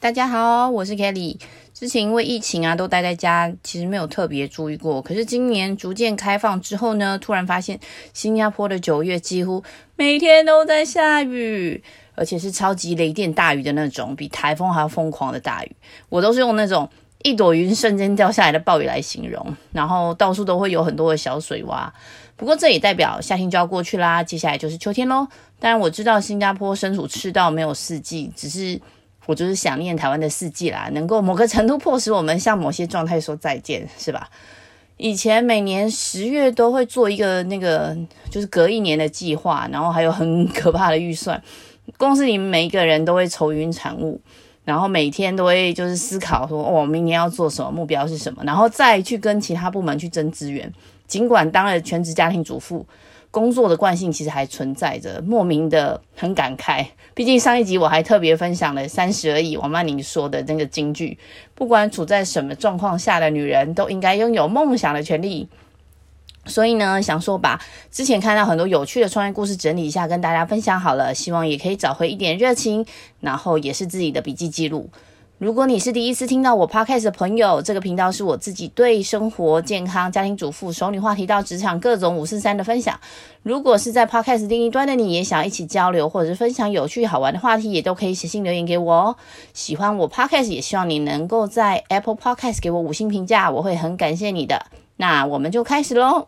大家好，我是 Kelly。之前因为疫情啊，都待在家，其实没有特别注意过。可是今年逐渐开放之后呢，突然发现新加坡的九月几乎每天都在下雨，而且是超级雷电大雨的那种，比台风还要疯狂的大雨。我都是用那种一朵云瞬间掉下来的暴雨来形容，然后到处都会有很多的小水洼。不过这也代表夏天就要过去啦，接下来就是秋天喽。当然我知道新加坡身处赤道，没有四季，只是。我就是想念台湾的四季啦，能够某个程度迫使我们向某些状态说再见，是吧？以前每年十月都会做一个那个，就是隔一年的计划，然后还有很可怕的预算，公司里每一个人都会愁云惨雾，然后每天都会就是思考说，哦，明年要做什么，目标是什么，然后再去跟其他部门去争资源。尽管当了全职家庭主妇。工作的惯性其实还存在着，莫名的很感慨。毕竟上一集我还特别分享了《三十而已》王曼妮说的那个金句：不管处在什么状况下的女人，都应该拥有梦想的权利。所以呢，想说把之前看到很多有趣的创业故事整理一下，跟大家分享好了，希望也可以找回一点热情，然后也是自己的笔记记录。如果你是第一次听到我 podcast 的朋友，这个频道是我自己对生活、健康、家庭主妇、熟女话题到职场各种五四三的分享。如果是在 podcast 另一端的你，也想一起交流或者是分享有趣好玩的话题，也都可以写信留言给我哦。喜欢我 podcast，也希望你能够在 Apple Podcast 给我五星评价，我会很感谢你的。那我们就开始喽。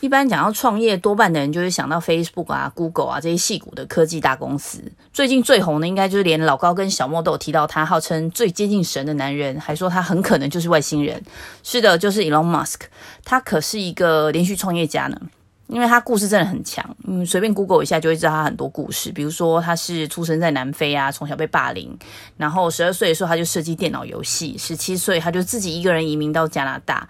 一般讲到创业，多半的人就会想到 Facebook 啊、Google 啊这些矽谷的科技大公司。最近最红的，应该就是连老高跟小莫都有提到他，号称最接近神的男人，还说他很可能就是外星人。是的，就是 Elon Musk，他可是一个连续创业家呢，因为他故事真的很强。嗯，随便 Google 一下就会知道他很多故事，比如说他是出生在南非啊，从小被霸凌，然后十二岁的时候他就设计电脑游戏，十七岁他就自己一个人移民到加拿大。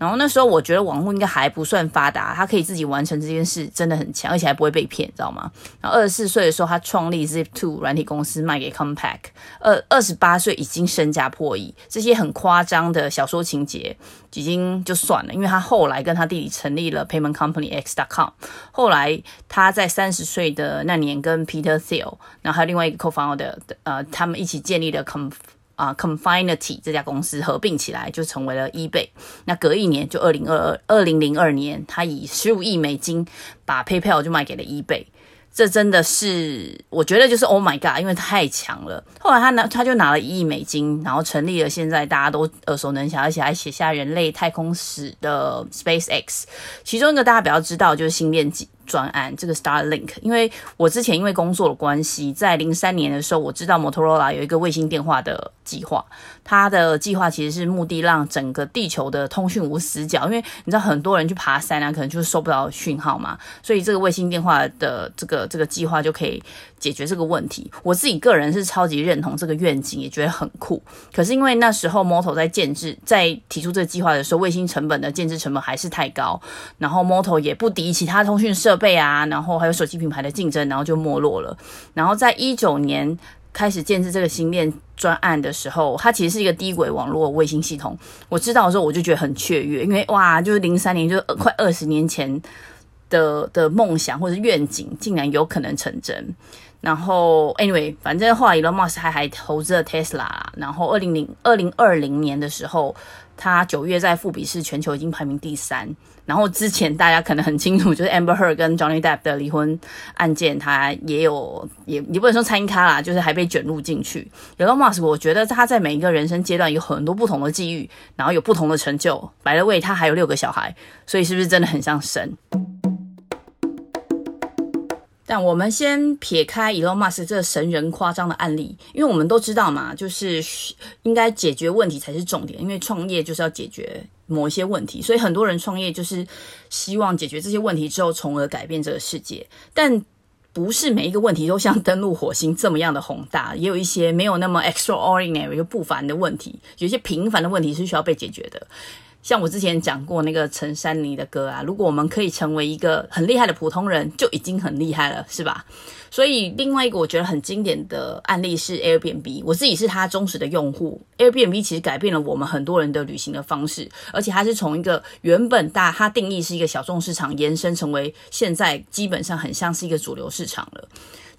然后那时候我觉得网络应该还不算发达，他可以自己完成这件事，真的很强，而且还不会被骗，知道吗？然后二十四岁的时候，他创立 Zip2 软体公司，卖给 Compaq。二二十八岁已经身家破亿，这些很夸张的小说情节已经就算了，因为他后来跟他弟弟成立了 Payment Company X.com。后来他在三十岁的那年跟 Peter Thiel，然后还有另外一个 co-founder 呃，他们一起建立了 Com。啊，Confinity 这家公司合并起来就成为了 eBay。那隔一年，就二零二二二零零二年，他以十五亿美金把 PayPal 就卖给了 eBay。这真的是，我觉得就是 Oh my God，因为太强了。后来他拿，他就拿了一亿美金，然后成立了现在大家都耳熟能详，而且还写下人类太空史的 SpaceX。其中一个大家比较知道就是星链机。专案这个 Starlink，因为我之前因为工作的关系，在零三年的时候，我知道 Motorola 有一个卫星电话的计划，它的计划其实是目的让整个地球的通讯无死角，因为你知道很多人去爬山啊，可能就是收不到讯号嘛，所以这个卫星电话的这个这个计划就可以解决这个问题。我自己个人是超级认同这个愿景，也觉得很酷。可是因为那时候 Moto 在建制，在提出这个计划的时候，卫星成本的建制成本还是太高，然后 Moto 也不敌其他通讯设备啊，然后还有手机品牌的竞争，然后就没落了。然后在一九年开始建设这个星链专案的时候，它其实是一个低轨网络卫星系统。我知道的时候，我就觉得很雀跃，因为哇，就是零三年，就是快二十年前的的梦想或者愿景，竟然有可能成真。然后，anyway，反正后来 Elon Musk 还还投资了 Tesla。然后，二零零二零二零年的时候，他九月在富比士全球已经排名第三。然后之前大家可能很清楚，就是 Amber Heard 跟 Johnny Depp 的离婚案件，他也有也也不能说参咖啦，就是还被卷入进去。Elon Musk，我觉得他在每一个人生阶段有很多不同的际遇，然后有不同的成就。By the way，他还有六个小孩，所以是不是真的很像神？但我们先撇开 Elon Musk 这神人夸张的案例，因为我们都知道嘛，就是应该解决问题才是重点，因为创业就是要解决某一些问题，所以很多人创业就是希望解决这些问题之后，从而改变这个世界。但不是每一个问题都像登陆火星这么样的宏大，也有一些没有那么 extraordinary 就不凡的问题，有一些平凡的问题是需要被解决的。像我之前讲过那个陈珊妮的歌啊，如果我们可以成为一个很厉害的普通人，就已经很厉害了，是吧？所以另外一个我觉得很经典的案例是 Airbnb，我自己是他忠实的用户。Airbnb 其实改变了我们很多人的旅行的方式，而且它是从一个原本大它定义是一个小众市场，延伸成为现在基本上很像是一个主流市场了。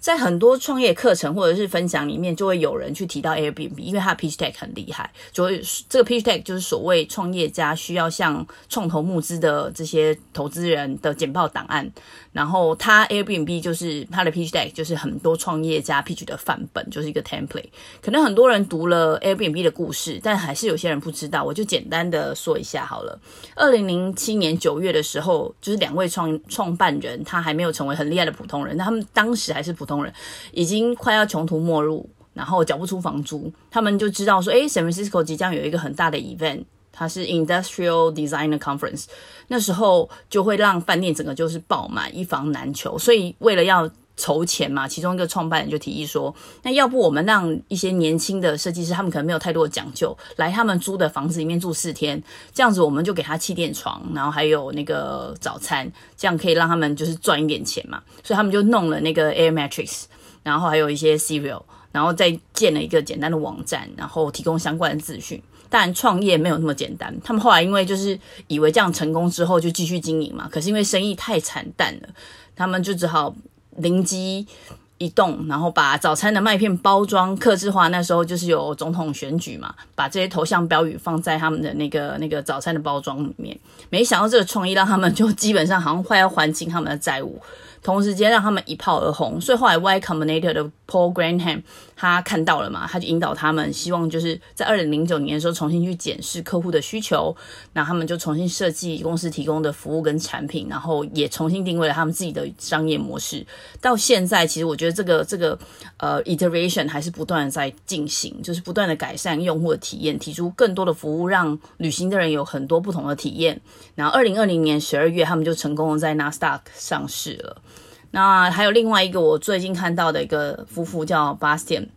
在很多创业课程或者是分享里面，就会有人去提到 Airbnb，因为它的 pitch deck 很厉害。就会这个 pitch deck 就是所谓创业家需要向创投募资的这些投资人的简报档案。然后它 Airbnb 就是它的 pitch deck，就是很多创业家 pitch 的范本，就是一个 template。可能很多人读了 Airbnb 的故事，但还是有些人不知道。我就简单的说一下好了。二零零七年九月的时候，就是两位创创办人，他还没有成为很厉害的普通人，他们当时还是普通。人已经快要穷途末路，然后缴不出房租，他们就知道说，诶，San Francisco 即将有一个很大的 event，它是 Industrial Designer Conference，那时候就会让饭店整个就是爆满，一房难求。所以为了要筹钱嘛，其中一个创办人就提议说，那要不我们让一些年轻的设计师，他们可能没有太多的讲究，来他们租的房子里面住四天，这样子我们就给他气垫床，然后还有那个早餐，这样可以让他们就是赚一点钱嘛。所以他们就弄了那个 Air Matrix，然后还有一些 Cereal，然后再建了一个简单的网站，然后提供相关的资讯。当然创业没有那么简单，他们后来因为就是以为这样成功之后就继续经营嘛，可是因为生意太惨淡了，他们就只好。灵机一动，然后把早餐的麦片包装刻制化。那时候就是有总统选举嘛，把这些头像标语放在他们的那个 那个早餐的包装里面。没想到这个创意让他们就基本上好像快要还清他们的债务。同时间让他们一炮而红，所以后来 Y Combinator 的 Paul Graham 他看到了嘛，他就引导他们，希望就是在二零零九年的时候重新去检视客户的需求，那他们就重新设计公司提供的服务跟产品，然后也重新定位了他们自己的商业模式。到现在，其实我觉得这个这个呃 iteration 还是不断的在进行，就是不断的改善用户的体验，提出更多的服务，让旅行的人有很多不同的体验。然后二零二零年十二月，他们就成功的在 Nasdaq 上市了。那还有另外一个我最近看到的一个夫妇叫 Bastian，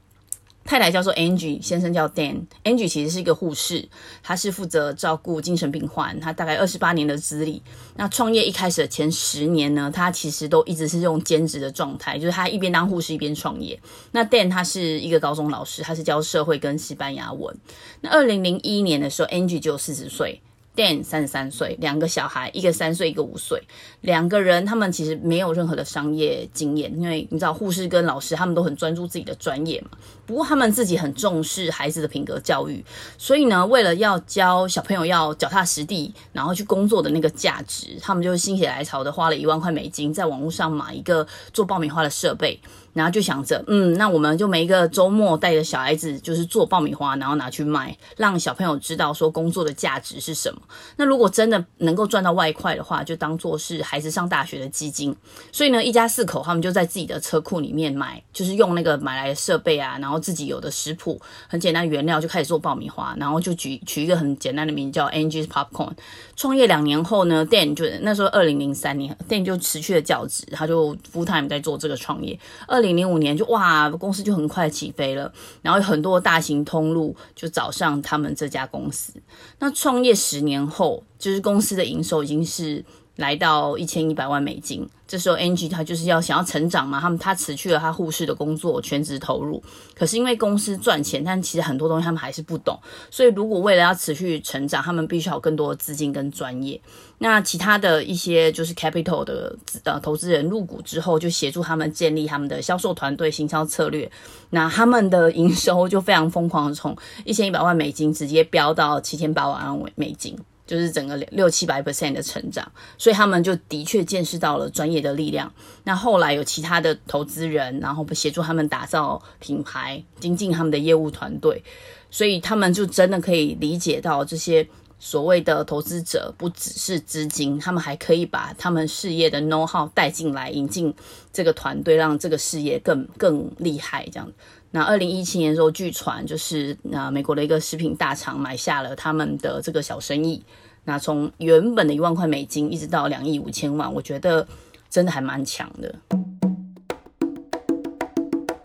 太太叫做 Angie，先生叫 Dan。Angie 其实是一个护士，他是负责照顾精神病患，他大概二十八年的资历。那创业一开始的前十年呢，他其实都一直是这种兼职的状态，就是他一边当护士一边创业。那 Dan 他是一个高中老师，他是教社会跟西班牙文。那二零零一年的时候，Angie 就有四十岁。Dan 三十三岁，两个小孩，一个三岁，一个五岁，两个人他们其实没有任何的商业经验，因为你知道护士跟老师他们都很专注自己的专业嘛。不过他们自己很重视孩子的品格教育，所以呢，为了要教小朋友要脚踏实地，然后去工作的那个价值，他们就心血来潮的花了一万块美金，在网络上买一个做爆米花的设备。然后就想着，嗯，那我们就每一个周末带着小孩子，就是做爆米花，然后拿去卖，让小朋友知道说工作的价值是什么。那如果真的能够赚到外快的话，就当做是孩子上大学的基金。所以呢，一家四口他们就在自己的车库里面买，就是用那个买来的设备啊，然后自己有的食谱，很简单原料就开始做爆米花，然后就取取一个很简单的名字叫 Angie's Popcorn。创业两年后呢，Dan 就那时候二零零三年，Dan 就辞去了教职，他就 full time 在做这个创业。二零零五年就哇，公司就很快起飞了，然后有很多大型通路就找上他们这家公司。那创业十年后，就是公司的营收已经是。来到一千一百万美金，这时候 Angie 他就是要想要成长嘛，他们他辞去了他护士的工作，全职投入。可是因为公司赚钱，但其实很多东西他们还是不懂，所以如果为了要持续成长，他们必须要有更多的资金跟专业。那其他的一些就是 capital 的呃投资人入股之后，就协助他们建立他们的销售团队、行销策略。那他们的营收就非常疯狂的从一千一百万美金直接飙到七千八百万美金。就是整个六七百 percent 的成长，所以他们就的确见识到了专业的力量。那后来有其他的投资人，然后协助他们打造品牌，精进他们的业务团队，所以他们就真的可以理解到这些所谓的投资者不只是资金，他们还可以把他们事业的 know how 带进来，引进这个团队，让这个事业更更厉害这样。那二零一七年的时候，据传就是那美国的一个食品大厂买下了他们的这个小生意。那从原本的一万块美金一直到两亿五千万，我觉得真的还蛮强的。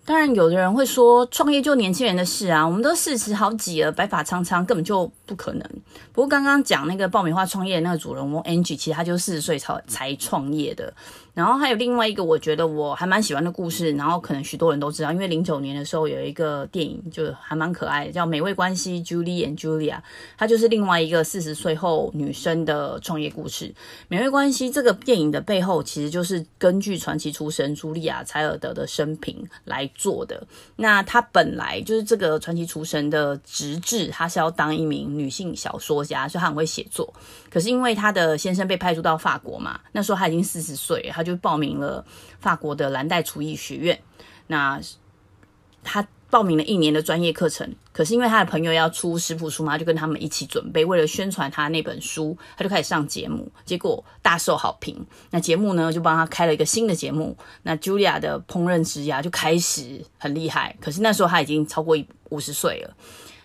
当然，有的人会说创业就年轻人的事啊，我们都四十好几了，白发苍苍，根本就不可能。不过刚刚讲那个爆米花创业的那个主人翁 Angie，其实他就四十岁才才创业的。然后还有另外一个，我觉得我还蛮喜欢的故事，然后可能许多人都知道，因为零九年的时候有一个电影，就还蛮可爱的，叫《美味关系》（Julie and Julia），它就是另外一个四十岁后女生的创业故事。《美味关系》这个电影的背后，其实就是根据传奇厨神茱莉亚·柴尔德的生平来做的。那她本来就是这个传奇厨神的职志，她是要当一名女性小说家，所以她很会写作。可是因为她的先生被派驻到法国嘛，那时候她已经四十岁他，就报名了法国的蓝带厨艺学院。那她报名了一年的专业课程，可是因为她的朋友要出食谱书嘛，就跟他们一起准备。为了宣传她那本书，她就开始上节目，结果大受好评。那节目呢，就帮她开了一个新的节目。那 Julia 的烹饪之涯就开始很厉害。可是那时候她已经超过五十岁了。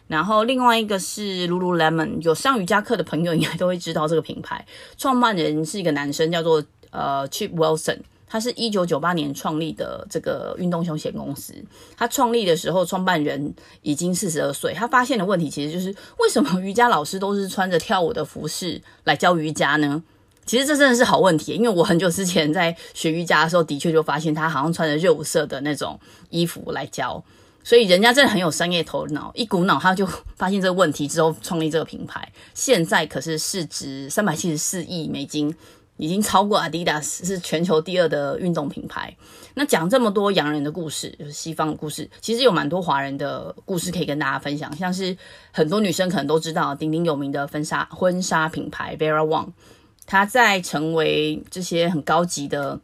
然后另外一个是 Lululemon，有上瑜伽课的朋友应该都会知道这个品牌。创办人是一个男生，叫做呃 Chip Wilson，他是一九九八年创立的这个运动休闲公司。他创立的时候，创办人已经四十二岁。他发现的问题其实就是为什么瑜伽老师都是穿着跳舞的服饰来教瑜伽呢？其实这真的是好问题，因为我很久之前在学瑜伽的时候，的确就发现他好像穿着热舞社的那种衣服来教。所以人家真的很有商业头脑，一股脑他就发现这个问题之后创立这个品牌。现在可是市值三百七十四亿美金，已经超过 Adidas，是全球第二的运动品牌。那讲这么多洋人的故事，就是西方的故事，其实有蛮多华人的故事可以跟大家分享。像是很多女生可能都知道鼎鼎有名的婚纱婚纱品牌 Vera Wang，她在成为这些很高级的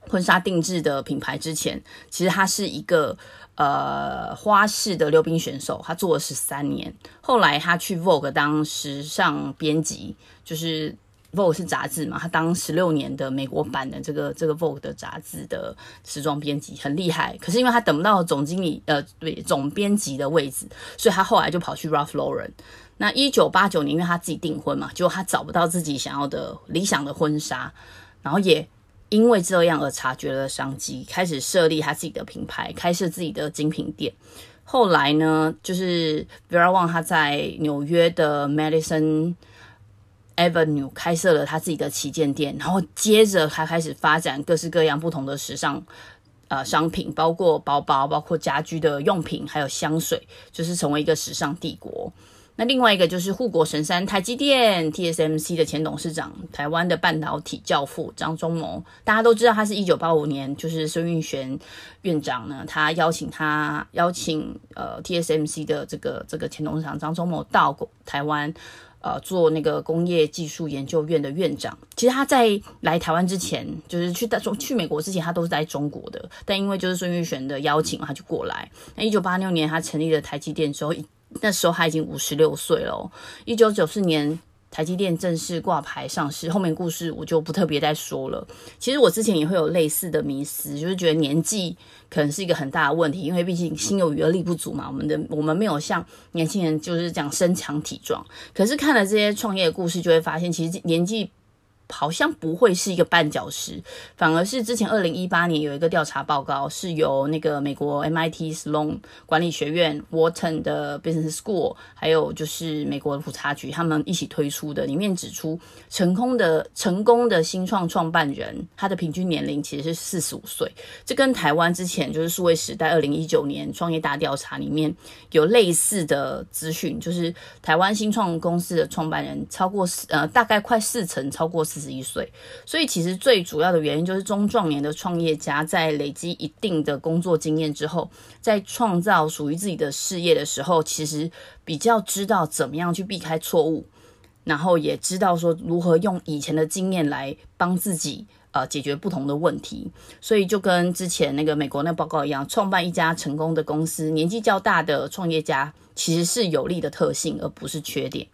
婚纱定制的品牌之前，其实她是一个。呃，花式的溜冰选手，他做了十三年。后来他去 Vogue 当时尚编辑，就是 Vogue 是杂志嘛，他当十六年的美国版的这个这个 Vogue 的杂志的时装编辑，很厉害。可是因为他等不到总经理，呃，对，总编辑的位置，所以他后来就跑去 Ralph Lauren。那一九八九年，因为他自己订婚嘛，结果他找不到自己想要的理想的婚纱，然后也。因为这样而察觉了商机，开始设立他自己的品牌，开设自己的精品店。后来呢，就是 Vera Wang 他在纽约的 Madison Avenue 开设了他自己的旗舰店，然后接着他开始发展各式各样不同的时尚呃商品，包括包包、包括家居的用品，还有香水，就是成为一个时尚帝国。那另外一个就是护国神山台积电 TSMC 的前董事长，台湾的半导体教父张忠谋，大家都知道他是一九八五年，就是孙运璇院长呢，他邀请他邀请呃 TSMC 的这个这个前董事长张忠谋到台湾呃做那个工业技术研究院的院长。其实他在来台湾之前，就是去大中去美国之前，他都是在中国的，但因为就是孙运璇的邀请，他就过来。那一九八六年他成立了台积电之后。那时候他已经五十六岁了。一九九四年，台积电正式挂牌上市。后面故事我就不特别再说了。其实我之前也会有类似的迷思，就是觉得年纪可能是一个很大的问题，因为毕竟心有余而力不足嘛。我们的我们没有像年轻人就是讲身强体壮。可是看了这些创业故事，就会发现其实年纪。好像不会是一个绊脚石，反而是之前二零一八年有一个调查报告，是由那个美国 MIT Sloan 管理学院、Wharton 的 Business School，还有就是美国的普查局他们一起推出的，里面指出成功的成功的新创创办人，他的平均年龄其实是四十五岁，这跟台湾之前就是数位时代二零一九年创业大调查里面有类似的资讯，就是台湾新创公司的创办人超过四呃大概快四成超过四。四十一岁，所以其实最主要的原因就是中壮年的创业家在累积一定的工作经验之后，在创造属于自己的事业的时候，其实比较知道怎么样去避开错误，然后也知道说如何用以前的经验来帮自己呃解决不同的问题。所以就跟之前那个美国那报告一样，创办一家成功的公司，年纪较大的创业家其实是有利的特性，而不是缺点。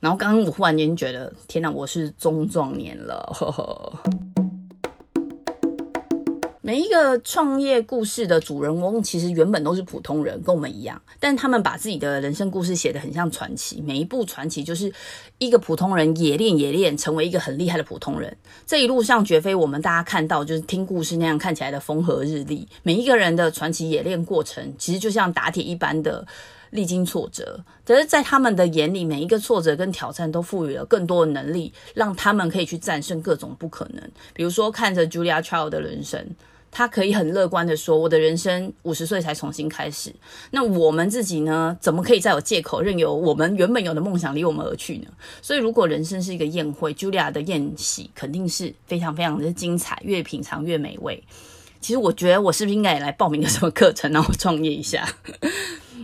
然后刚刚我忽然间觉得，天哪，我是中壮年了。每一个创业故事的主人翁，其实原本都是普通人，跟我们一样，但他们把自己的人生故事写得很像传奇。每一部传奇就是一个普通人冶炼冶炼，成为一个很厉害的普通人。这一路上绝非我们大家看到就是听故事那样看起来的风和日丽。每一个人的传奇冶炼过程，其实就像打铁一般的。历经挫折，可是，在他们的眼里，每一个挫折跟挑战都赋予了更多的能力，让他们可以去战胜各种不可能。比如说，看着 Julia Child 的人生，他可以很乐观的说：“我的人生五十岁才重新开始。”那我们自己呢？怎么可以再有借口，任由我们原本有的梦想离我们而去呢？所以，如果人生是一个宴会，Julia 的宴席肯定是非常非常的精彩，越品尝越美味。其实，我觉得我是不是应该也来报名个什么课程，然后创业一下？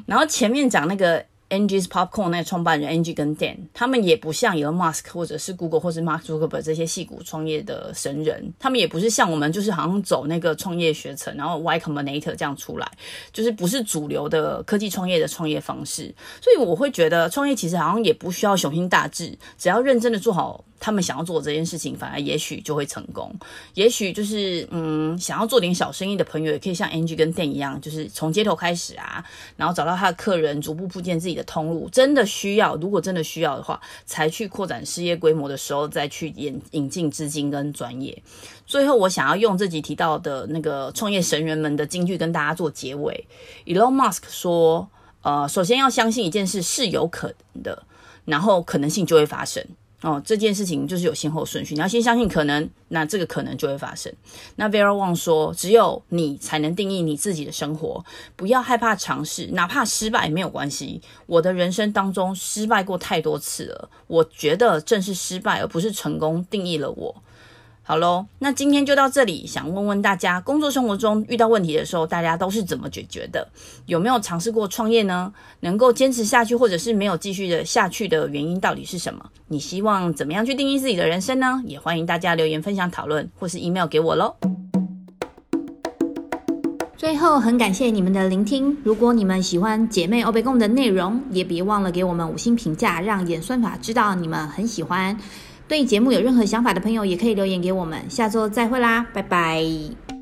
然后前面讲那个 Angie's Popcorn 那个创办人 Angie 跟 Dan，他们也不像 Elon Musk 或者是 Google 或是 Mark Zuckerberg 这些戏骨创业的神人，他们也不是像我们，就是好像走那个创业学程，然后 Y Combinator 这样出来，就是不是主流的科技创业的创业方式。所以我会觉得创业其实好像也不需要雄心大志，只要认真的做好。他们想要做这件事情，反而也许就会成功。也许就是，嗯，想要做点小生意的朋友，也可以像 Angie 跟 Dan 一样，就是从街头开始啊，然后找到他的客人，逐步铺建自己的通路。真的需要，如果真的需要的话，才去扩展事业规模的时候，再去引引进资金跟专业。最后，我想要用这集提到的那个创业神人们的金句跟大家做结尾。Elon Musk 说：“呃，首先要相信一件事是有可能的，然后可能性就会发生。”哦，这件事情就是有先后顺序，你要先相信可能，那这个可能就会发生。那 Vera Wang 说，只有你才能定义你自己的生活，不要害怕尝试，哪怕失败没有关系。我的人生当中失败过太多次了，我觉得正是失败而不是成功定义了我。好喽，那今天就到这里。想问问大家，工作生活中遇到问题的时候，大家都是怎么解决的？有没有尝试过创业呢？能够坚持下去，或者是没有继续的下去的原因到底是什么？你希望怎么样去定义自己的人生呢？也欢迎大家留言分享讨论，或是 email 给我喽。最后，很感谢你们的聆听。如果你们喜欢姐妹欧北共的内容，也别忘了给我们五星评价，让演算法知道你们很喜欢。对节目有任何想法的朋友，也可以留言给我们。下周再会啦，拜拜。